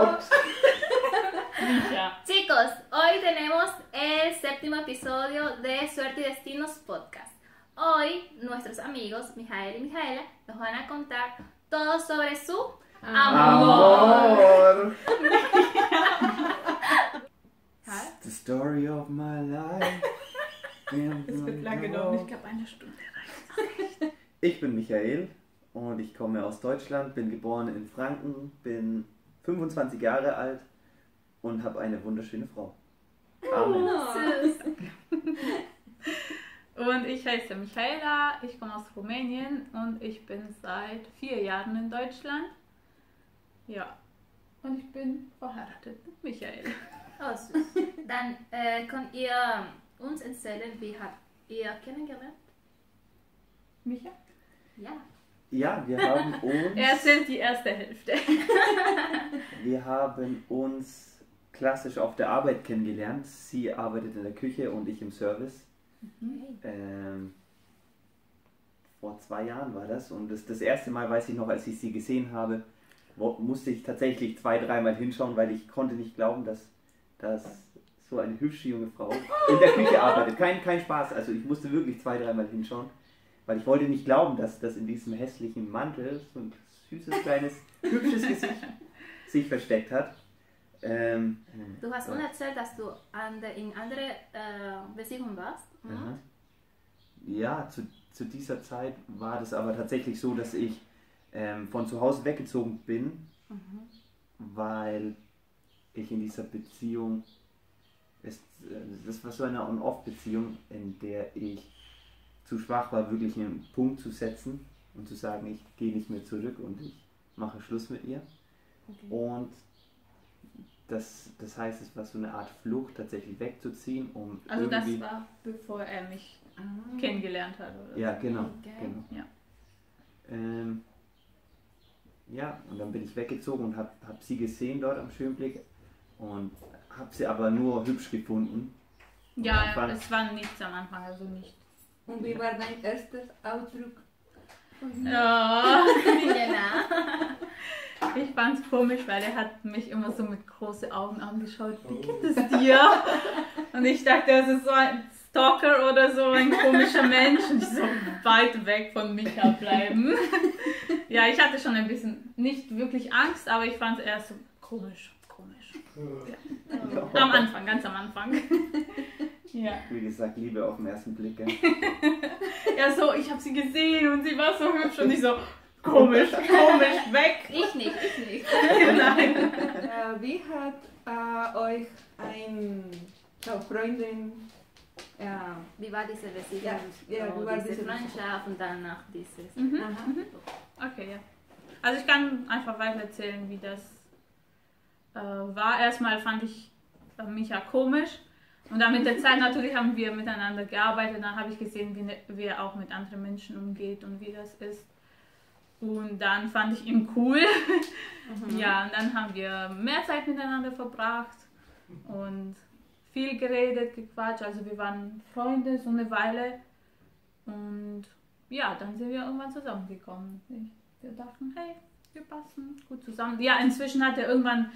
Chicos, hoy tenemos el séptimo episodio de Suerte y Destinos Podcast. Hoy nuestros amigos Mijael y Mijaela nos van a contar todo sobre su amor. Amor. The story of my life. Ich bin Michael und ich komme aus Deutschland, bin geboren in Franken, bin 25 Jahre alt und habe eine wunderschöne Frau. Amen. Süß. Und ich heiße Michaela, ich komme aus Rumänien und ich bin seit vier Jahren in Deutschland. Ja. Und ich bin verheiratet mit Michael. Oh, süß. Dann äh, könnt ihr uns erzählen, wie habt ihr kennengelernt? Micha? Ja. Ja, wir haben uns, Er erzählt die erste Hälfte. wir haben uns klassisch auf der Arbeit kennengelernt. Sie arbeitet in der Küche und ich im Service. Okay. Ähm, vor zwei Jahren war das und das, das erste Mal weiß ich noch, als ich sie gesehen habe, wo, musste ich tatsächlich zwei, dreimal hinschauen, weil ich konnte nicht glauben, dass, dass so eine hübsche junge Frau in der Küche arbeitet. Kein, kein Spaß, also ich musste wirklich zwei, dreimal hinschauen, weil ich wollte nicht glauben, dass das in diesem hässlichen Mantel so ein süßes, kleines, hübsches Gesicht sich versteckt hat. Ähm, Du hast uns erzählt, dass du an der, in andere äh, Beziehungen warst. Mhm. Aha. Ja, zu, zu dieser Zeit war das aber tatsächlich so, dass ich ähm, von zu Hause weggezogen bin, Mhm. weil ich in dieser Beziehung, es, äh, das war so eine On-Off-Beziehung, in der ich zu schwach war, wirklich einen Punkt zu setzen und zu sagen, ich gehe nicht mehr zurück und ich mache Schluss mit ihr. Und das, das heißt, es war so eine Art Flucht, tatsächlich wegzuziehen, um Also das war bevor er mich kennengelernt hat. Oder? Ja, genau. Okay. genau. Ja. Ähm, ja, und dann bin ich weggezogen und habe hab sie gesehen dort am Schönblick und habe sie aber nur hübsch gefunden. Und Ja, es war nichts am Anfang, also nicht. Und wie war dein erstes Ausdruck? Ja, genau. ich fand's komisch, weil er hat mich immer so mit großen Augen angeschaut. Wie geht es dir? Und ich dachte, das ist so ein Stalker oder so ein komischer Mensch. Und ich so weit weg von Micha bleiben. Ja, ich hatte schon ein bisschen, nicht wirklich Angst, aber ich fand es eher so komisch, komisch. Ja. Am Anfang, ganz am Anfang. Ja. Wie gesagt, Liebe auf den ersten Blick. Ja, so, ich habe sie gesehen und sie war so hübsch und ich so, komisch, komisch, weg. Ich nicht, ich nicht. Nein. Äh, wie hat äh, euch ein so, Freundin äh, Wie war diese Beziehung? Ja, ja, so wie war diese diese Freundschaft und danach dieses. Mhm. aha. Okay, ja. Also ich kann einfach weiter erzählen, wie das äh, war. Erstmal fand ich äh, Micha komisch. Und dann mit der Zeit natürlich haben wir miteinander gearbeitet. Dann habe ich gesehen, wie, ne, wie er auch mit anderen Menschen umgeht und wie das ist. Und dann fand ich ihn cool. Ja, und dann haben wir mehr Zeit miteinander verbracht und viel geredet, gequatscht. Also wir waren Freunde so eine Weile. Und ja, dann sind wir irgendwann zusammengekommen. Wir dachten, hey, wir passen gut zusammen. Ja, inzwischen hat er irgendwann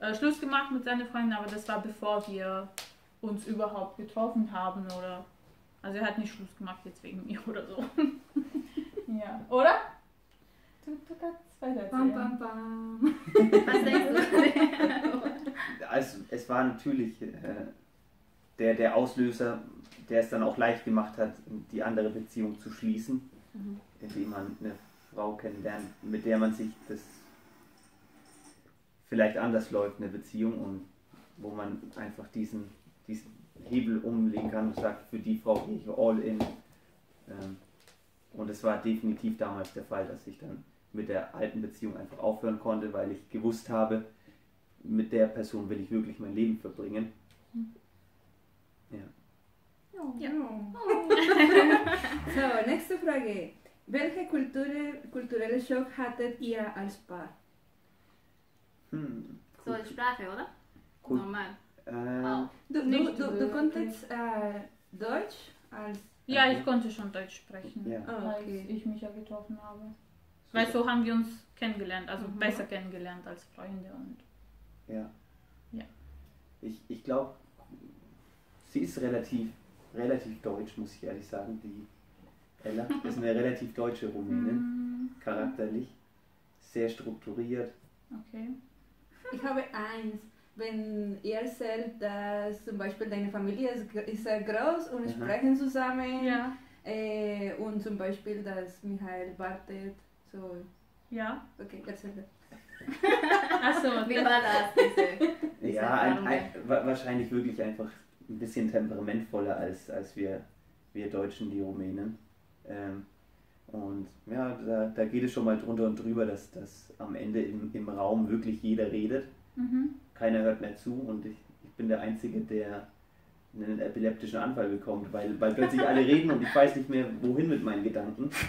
äh, Schluss gemacht mit seiner Freundin, aber das war bevor wir uns überhaupt getroffen haben oder. Also er hat nicht Schluss gemacht jetzt wegen mir oder so. ja, oder? Du, du kannst weiter Bam, bam, bam. Was denkst du? Also, es war natürlich äh, der, der Auslöser, der es dann auch leicht gemacht hat, die andere Beziehung zu schließen, Mhm. indem man eine Frau kennenlernt, mit der man sich das vielleicht anders läuft, eine Beziehung und wo man einfach diesen, diesen Hebel umlegen kann und sagt, für die Frau gehe ich all in. Ähm, und es war definitiv damals der Fall, dass ich dann mit der alten Beziehung einfach aufhören konnte, weil ich gewusst habe, mit der Person will ich wirklich mein Leben verbringen. Ja. Ja. So, nächste Frage. Welche Kultur, kulturelle Schock hattet ihr als Paar? Hm. So die Sprache, oder? Cool. Normal. Ähm. Du, du, du, du konntest äh, Deutsch als Ja, ich konnte schon Deutsch sprechen, Ja. Ah, als okay. ich mich ja getroffen habe. Weil so haben wir uns kennengelernt, also Mhm. besser kennengelernt als Freunde und Ja. Ja. Ich, ich glaube, sie ist relativ, relativ deutsch, muss ich ehrlich sagen. Die Ella ist eine relativ deutsche Rumänin, Mm, charakterlich, sehr strukturiert. Okay. Ich habe eins. Wenn ihr erzählt, dass zum Beispiel deine Familie ist, gr- ist sehr groß und Aha. sprechen zusammen Ja. äh, und zum Beispiel, dass Michael wartet, so, Ja. okay, erzähl. Achso, Wie war das? Diese, diese Ja, ein, ein, wa- wahrscheinlich wirklich einfach ein bisschen temperamentvoller als, als wir, wir Deutschen, die Rumänen. Ähm, und ja, da, da geht es schon mal drunter und drüber, dass, dass am Ende im, im Raum wirklich jeder redet. Mhm. Keiner hört mehr zu und ich, ich bin der Einzige, der einen epileptischen Anfall bekommt, weil, weil plötzlich alle reden und ich weiß nicht mehr, wohin mit meinen Gedanken.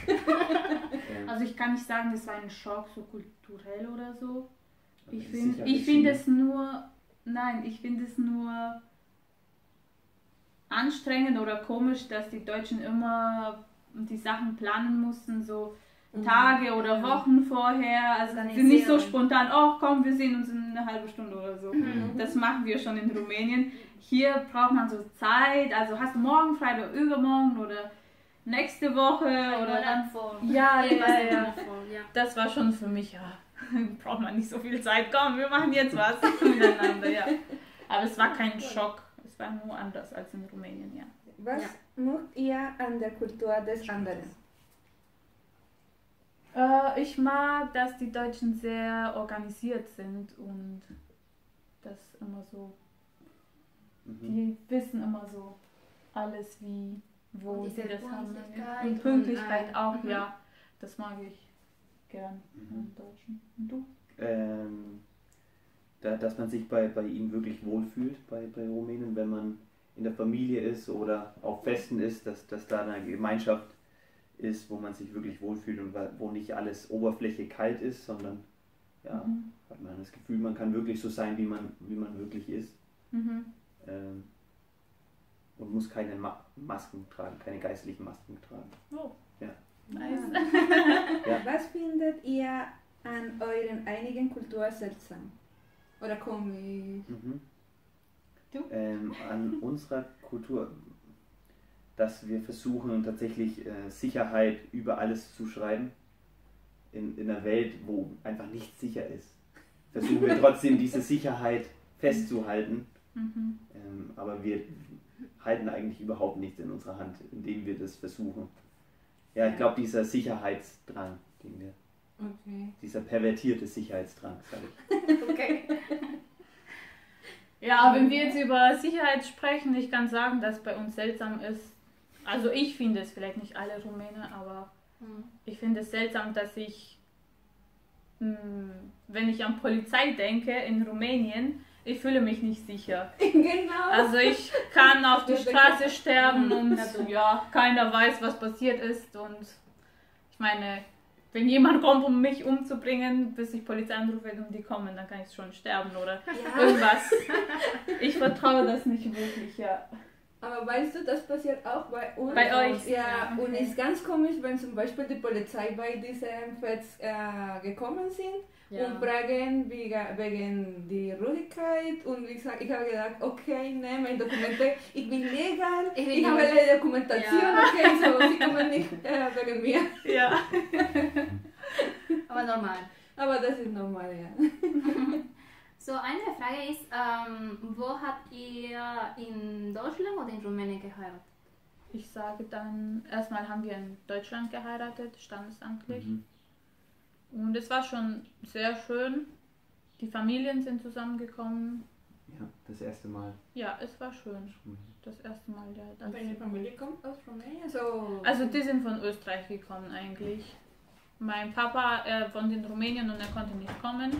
Also ich kann nicht sagen, das war ein Schock, so kulturell oder so. Ich finde ich find es nur, nein, ich finde es nur anstrengend oder komisch, dass die Deutschen immer die Sachen planen mussten, so Tage oder Wochen vorher. Also sind nicht so spontan, oh komm, wir sehen uns in einer halben Stunde oder so. Mhm. Das machen wir schon in Rumänien. Hier braucht man so Zeit, also hast du morgen frei oder übermorgen oder nächste Woche Ein oder dann. vor. Ja, ja, ja. Das war schon für mich, ja, braucht man nicht so viel Zeit. Komm, wir machen jetzt was miteinander, ja. Aber es war kein Schock. Es war nur anders als in Rumänien, ja. Was Ja. mögt ihr an der Kultur des anderen? Äh, ich mag, dass die Deutschen sehr organisiert sind und das immer so, mhm. die wissen immer so alles, wie, wo Und sie das haben. Pünktlichkeit Und und, Pünktlichkeit äh, auch, mhm. ja. Das mag ich gern Mhm. an Deutschen. Und du? ähm, da, dass man sich bei, bei ihnen wirklich wohlfühlt, bei, bei Rumänen, wenn man in der Familie ist oder auf Festen ist, dass, dass da eine Gemeinschaft ist, wo man sich wirklich wohlfühlt und wo nicht alles Oberfläche kalt ist, sondern ja, Mhm. hat man das Gefühl, man kann wirklich so sein, wie man, wie man wirklich ist. Mhm. Ähm, und muss keine Ma Masken tragen, keine geistlichen Masken tragen. Oh. Ja. Nice. Ja. Was findet ihr an euren einigen Kultur seltsam? Oder komisch? Mhm. Du? Ähm, an unserer Kultur, dass wir versuchen tatsächlich äh, Sicherheit über alles zu schreiben. In, in einer Welt, wo einfach nichts sicher ist, versuchen wir trotzdem diese Sicherheit festzuhalten. Mhm. Ähm, aber wir halten eigentlich überhaupt nichts in unserer Hand, indem wir das versuchen. Ja, ich glaube, dieser Sicherheitsdrang, den wir, Okay. dieser pervertierte Sicherheitsdrang, sage ich. Okay. Ja, wenn wir jetzt über Sicherheit sprechen, ich kann sagen, dass bei uns seltsam ist. Also ich finde es vielleicht nicht alle Rumänen, aber Hm. ich finde es seltsam, dass ich, mh, wenn ich an Polizei denke in Rumänien, ich fühle mich nicht sicher. genau. Also ich kann auf der Straße sterben und Ja, du. ja, keiner weiß, was passiert ist. Und ich meine, wenn jemand kommt, um mich umzubringen, bis ich Polizei anrufe und die kommen, dann kann ich schon sterben oder ja. irgendwas. Ich vertraue das nicht wirklich, ja. Aber weißt du, das passiert auch bei uns. Bei euch? Ja, Ja, und okay. ist ganz komisch, wenn zum Beispiel die Polizei bei diesem Fest äh, gekommen sind und fragen wegen, die Ruhigkeit und ich, sag, ich habe gedacht, okay, ne, mein Dokumente, ich bin legal, Ich ich, habe die Dokumentation, Ja. okay, so, sie kommen nicht äh, wegen mir. Ja. Aber normal. Aber das ist normal, ja. So, eine Frage ist, ähm, wo habt ihr in Deutschland oder in Rumänien geheiratet? Ich sage dann, erstmal haben wir in Deutschland geheiratet, standesamtlich. Mhm. Und es war schon sehr schön. Die Familien sind zusammengekommen. Ja, das erste Mal. Ja, es war schön. Das erste Mal, ja. als- Deine Familie kommt aus Rumänien? So. Also die sind von Österreich gekommen eigentlich. Mein Papa er wohnt in Rumänien und er konnte nicht kommen.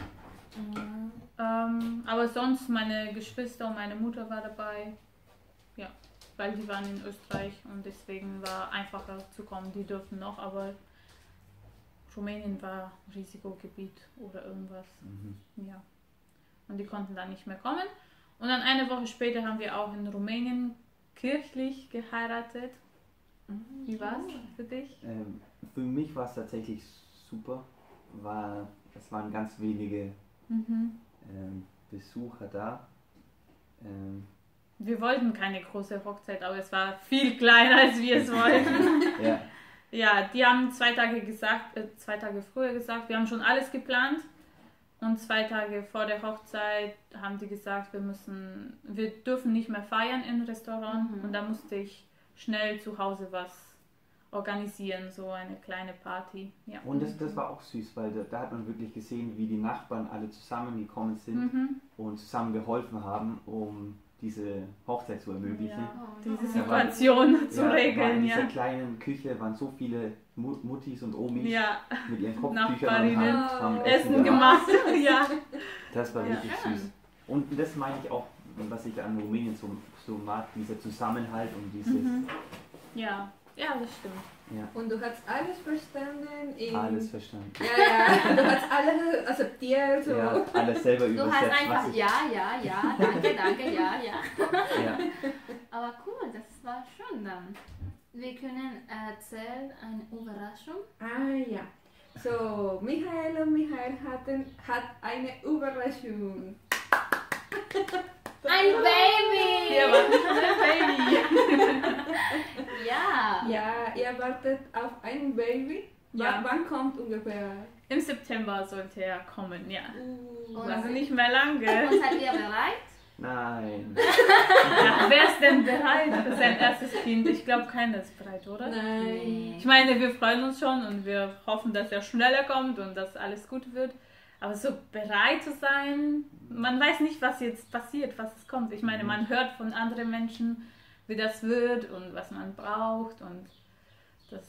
Ähm, aber sonst meine Geschwister und meine Mutter war dabei. Ja, weil die waren in Österreich und deswegen war einfacher zu kommen. Die durften noch, aber Rumänien war Risikogebiet oder irgendwas. Mhm. Ja. Und die konnten dann nicht mehr kommen. Und dann eine Woche später haben wir auch in Rumänien kirchlich geheiratet. Wie war's für dich? Ähm, für mich war es tatsächlich super. War, es waren ganz wenige Mhm. ähm, Besucher da. Ähm, Wir wollten keine große Hochzeit, aber es war viel kleiner, als wir es wollten. ja, ja, die haben zwei Tage gesagt, äh, zwei Tage früher gesagt, wir haben schon alles geplant. Und zwei Tage vor der Hochzeit haben die gesagt, wir müssen, wir dürfen nicht mehr feiern im Restaurant. Mhm. Und da musste ich schnell zu Hause was organisieren, so eine kleine Party. Ja. und das, das war auch süß, weil da, da hat man wirklich gesehen, wie die Nachbarn alle zusammengekommen sind Mhm. und zusammen geholfen haben, um diese Hochzeit zu ermöglichen. Ja, Oh, diese Situation zu Ja, war in regeln, dieser ja. kleinen Küche waren so viele Mu- Muttis und Omis Ja, mit ihren Kopftüchern und Nachbarinnen. haben, haben Essen gemacht. gemacht, ja. Das war Ja. wirklich süß. Und das meine ich auch, was ich an Rumänien so, so mag, dieser Zusammenhalt und dieses, Mhm. Ja, ja, das stimmt. ja, Und du hast alles verstanden. In, alles verstanden. Ja, ja, du hast alles akzeptiert. So. Ja, alles selber Du übersetzt. hast einfach ja, ja, ja, danke, danke, ja, ja. ja. Aber cool, das war schön dann. Wir können erzählen eine Überraschung. Ah ja. So, Michael und Michael hatten hat eine Überraschung. Ein Baby! Ja, was ist ein Baby? Ja. Ja, ihr wartet auf ein Baby. W Ja. Wann kommt ungefähr? Im September sollte er kommen, ja. Und, Also nicht mehr lange. und seid ihr bereit? Nein. Ja, wer ist denn bereit für sein erstes Kind? Ich glaube, keiner ist bereit, oder? Nein. Ich meine, wir freuen uns schon und wir hoffen, dass er schneller kommt und dass alles gut wird. Aber so bereit zu sein, man weiß nicht, was jetzt passiert, was es kommt. Ich meine, man hört von anderen Menschen, wie das wird und was man braucht und dass,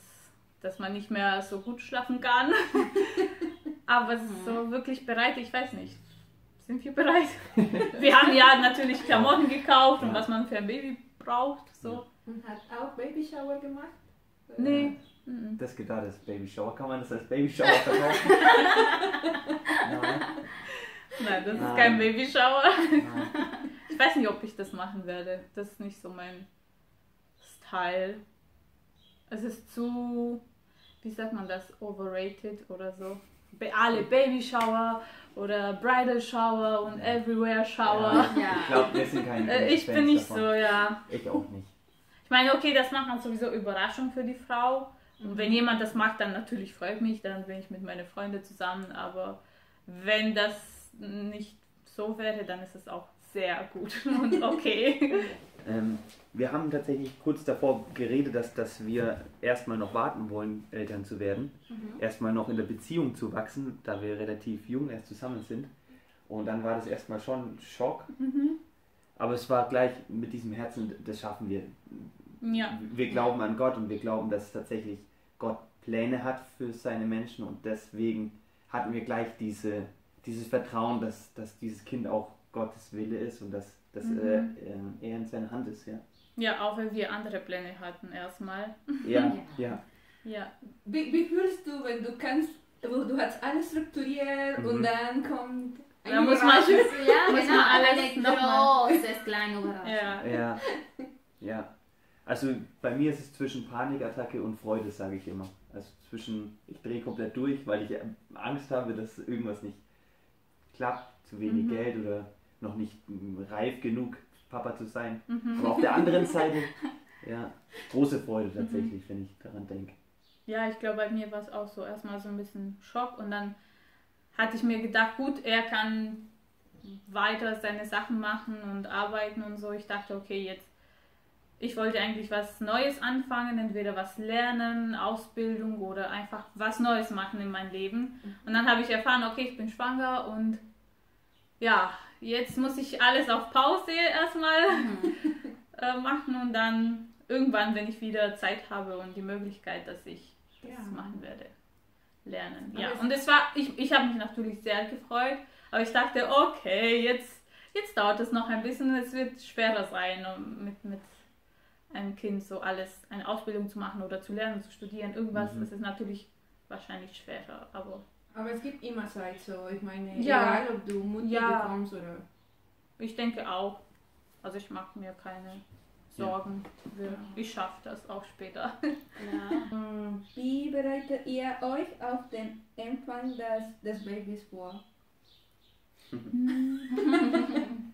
dass man nicht mehr so gut schlafen kann. Aber so wirklich bereit, ich weiß nicht. Sind wir bereit? Wir haben ja natürlich Klamotten gekauft und was man für ein Baby braucht. So. Und hat auch Babyshower gemacht? Nee. Mhm. Das geht da, das Baby Shower. Kann man das als Baby Shower verkaufen? Nein. Nein, das ist Nein. kein Babyshower. Nein. Ich weiß nicht, ob ich das machen werde. Das ist nicht so mein Style. Es ist zu, wie sagt man das, overrated oder so. Be alle Babyshower oder Bridal Shower und Everywhere Shower. Ich Ja. glaube, wir sind keine Äh, ich bin nicht davon. so, ja. Ich auch nicht. Ich meine, okay, das macht man sowieso Überraschung für die Frau. Und Mhm. wenn jemand das mag, dann natürlich freut mich, dann bin ich mit meinen Freunden zusammen. Aber wenn das nicht so wäre, dann ist es auch sehr gut und okay. Ähm, wir haben tatsächlich kurz davor geredet, dass, dass wir erstmal noch warten wollen, Eltern zu werden. Mhm. Erstmal noch in der Beziehung zu wachsen, da wir relativ jung erst zusammen sind. Und dann war das erstmal schon ein Schock. Mhm. Aber es war gleich mit diesem Herzen, das schaffen wir. Ja, Wir glauben an Gott und wir glauben, dass tatsächlich Gott Pläne hat für seine Menschen und deswegen hatten wir gleich diese, dieses Vertrauen, dass, dass dieses Kind auch Gottes Wille ist und dass, dass Mhm. äh, äh, er in seiner Hand ist. Ja, ja, auch wenn wir andere Pläne hatten erstmal. ja, ja. Ja, Wie, wie fühlst du, wenn du kannst, du, du hast alles strukturiert Mhm. und dann kommt Da eine muss man-? Ja, Muss genau, man alles eine noch mal- großes kleine Überraschung. ja. Ja, ja. Also bei mir ist es zwischen Panikattacke und Freude, sage ich immer. Also zwischen, ich drehe komplett durch, weil ich Angst habe, dass irgendwas nicht klappt, zu wenig Mhm. Geld oder noch nicht mm, reif genug, Papa zu sein. Mhm. Aber auf der anderen Seite, ja, große Freude tatsächlich, wenn ich daran denke. Ja, ich glaube, bei mir war es auch so erstmal so ein bisschen Schock und dann hatte ich mir gedacht, gut, er kann weiter seine Sachen machen und arbeiten und so. Ich dachte, okay, jetzt, ich wollte eigentlich was Neues anfangen, entweder was lernen, Ausbildung oder einfach was Neues machen in meinem Leben. Und dann habe ich erfahren, okay, ich bin schwanger und ja, jetzt muss ich alles auf Pause erstmal äh, machen und dann irgendwann, wenn ich wieder Zeit habe und die Möglichkeit, dass ich das Ja. machen werde, lernen. Aber Ja, und es war, ich, ich habe mich natürlich sehr gefreut, aber ich dachte, okay, jetzt, jetzt dauert es noch ein bisschen, es wird schwerer sein, mit, mit einem Kind so alles, eine Ausbildung zu machen oder zu lernen, zu studieren, irgendwas, Mhm. das ist natürlich wahrscheinlich schwerer, aber Aber es gibt immer Zeit so. Ich meine, Ja. egal ob du Mutter Ja. bekommst oder. ich denke auch, also ich mache mir keine Sorgen, Wir- ich schaffe das auch später. Ja. Wie bereitet ihr euch auf den Empfang des, des Babys vor?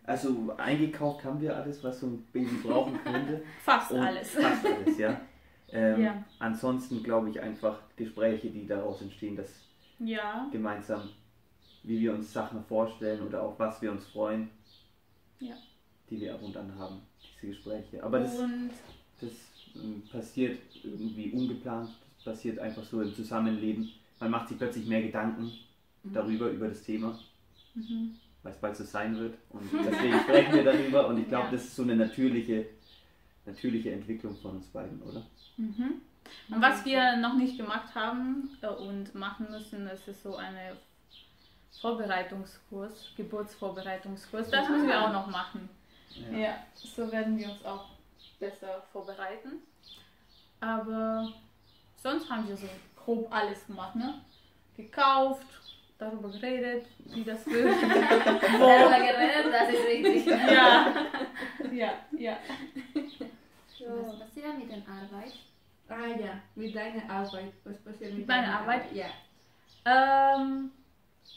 Also eingekauft haben wir alles, was so ein Baby brauchen könnte. Fast Und alles. Fast alles, ja. Ähm, Ja. Ansonsten glaube ich einfach Gespräche, die daraus entstehen, dass Ja, gemeinsam, wie wir uns Sachen vorstellen oder auch was wir uns freuen, Ja. die wir ab und an haben, diese Gespräche. Aber das, das ähm, passiert irgendwie ungeplant, das passiert einfach so im Zusammenleben. Man macht sich plötzlich mehr Gedanken darüber, über das Thema, mhm. weil es bald so sein wird. Und deswegen sprechen wir darüber und ich glaube, Ja. das ist so eine natürliche, natürliche Entwicklung von uns beiden, oder? Mhm. Und was wir noch nicht gemacht haben äh, und machen müssen, das ist so eine Vorbereitungskurs, Geburtsvorbereitungskurs. Das müssen wir auch noch machen. Ja. so werden wir uns auch besser vorbereiten. Aber sonst haben wir so grob alles gemacht, ne? Gekauft, darüber geredet, wie das wird. Darüber geredet, das ist richtig. ja, ja, ja. Was passiert mit der Arbeit? Ah ja, mit deiner Arbeit. Was passiert mit Mit meiner deiner Arbeit? Ja. Ähm,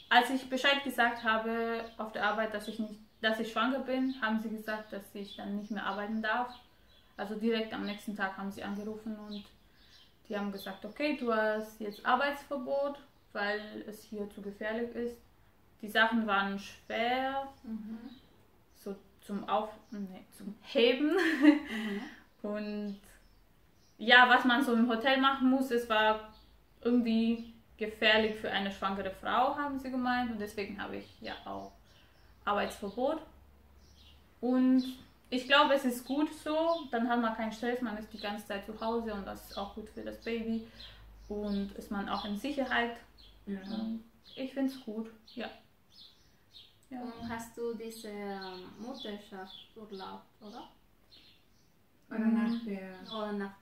als ich Bescheid gesagt habe auf der Arbeit, dass ich nicht, dass ich schwanger bin, haben sie gesagt, dass ich dann nicht mehr arbeiten darf. Also direkt am nächsten Tag haben sie angerufen und die haben gesagt, okay, du hast jetzt Arbeitsverbot, weil es hier zu gefährlich ist. Die Sachen waren schwer, so zum Auf, nee, zum Heben. Und ja, was man so im Hotel machen muss, es war irgendwie gefährlich für eine schwangere Frau, haben sie gemeint. Und deswegen habe ich ja auch Arbeitsverbot. Und ich glaube, es ist gut so. Dann hat man keinen Stress, man ist die ganze Zeit zu Hause und das ist auch gut für das Baby. Und ist man auch in Sicherheit. Ja. Ich finde es gut, ja. ja. Und hast du diese ähm, Mutterschaftsurlaub, oder? Oder nach der. Oder nach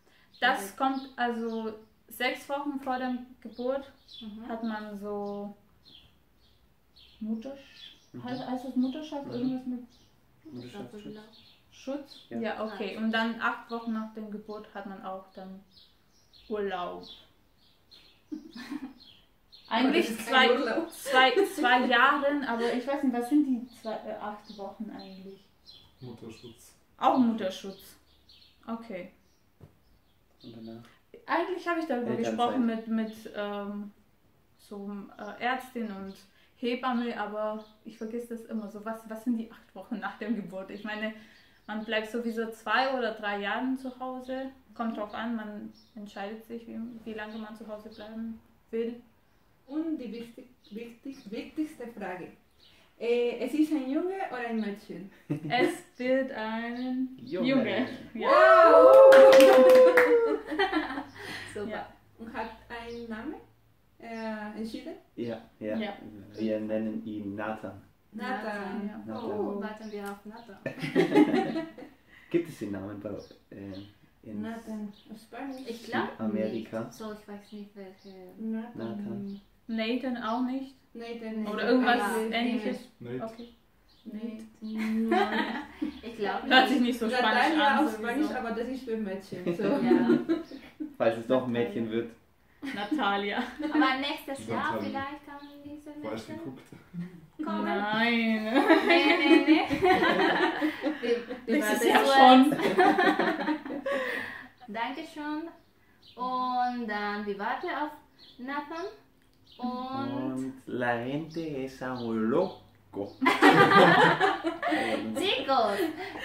Das kommt also sechs Wochen vor der Geburt Mhm. hat man so Muttersch Mhm. heißt, heißt das Mutterschaft Mhm. irgendwas mit Mutterschaftsurlaub. Schutz? Ja. Ja, okay. Und dann acht Wochen nach der Geburt hat man auch dann Urlaub. Eigentlich zwei, zwei, zwei Jahren, aber ich weiß nicht, was sind die zwei, äh, acht Wochen eigentlich? Mutterschutz. Auch Mutterschutz. Okay. Und danach. Eigentlich habe ich darüber gesprochen mit, mit ähm, so äh, Ärztin und Hebamme, aber ich vergesse das immer so. Was, was sind die acht Wochen nach der Geburt? Ich meine, man bleibt sowieso zwei oder drei Jahre zu Hause. Kommt drauf an, man entscheidet sich, wie, wie lange man zu Hause bleiben will. Und die wichtig, wichtig, wichtigste Frage. Äh, es ist ein Junge oder ein Mädchen? Es wird ein Junge. Junge. Ja. Super. Ja. Und hat einen Namen äh, entschieden? Ja, ja, Ja. Wir nennen ihn Nathan. Nathan. Ja. Nathan. Oh, warten wir auf Nathan. Gibt es den Namen bei äh, in Nathan. Spanisch. Ich glaube Amerika? nicht. So, ich weiß nicht welche. Nathan. Nathan. Nathan auch nicht. Nathan. Oder irgendwas Ja. ähnliches. Nate. Okay. Nathan. Ich glaube Hört sich nicht. nicht so spanisch Natalia an. auf Spanisch, sowieso. aber das ist für Mädchen. So. Ja. Falls es doch ein Mädchen wird. Natalia. Aber nächstes Jahr Nathan. vielleicht kann diese Falsch Mädchen geguckt. kommen. Nein. Nee, nee, nee. Wir, wir Nächstes Jahr schon. Dankeschön. Und dann, wir warten auf Nathan. Und Und la gente es muy loco. chicos,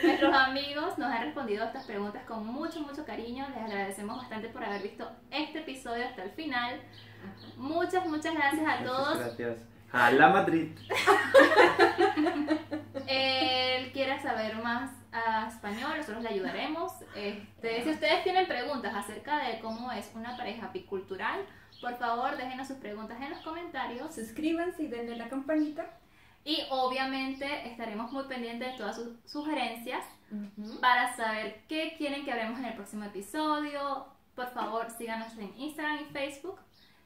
nuestros amigos nos han respondido a estas preguntas con mucho, mucho cariño. Les agradecemos bastante por haber visto este episodio hasta el final. Muchas, muchas gracias a Muchas todos. gracias. A la Madrid. Él quiere saber más a español, nosotros le ayudaremos. Este, si ustedes tienen preguntas acerca de cómo es una pareja bicultural, por favor déjenos sus preguntas en los comentarios. Suscríbanse y denle la campanita. Y obviamente estaremos muy pendientes de todas sus sugerencias para saber qué quieren que hablemos en el próximo episodio. Por favor, síganos en Instagram y Facebook.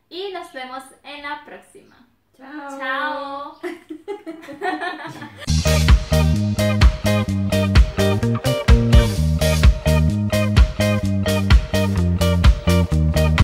Y nos vemos en la próxima. Chao. Chao.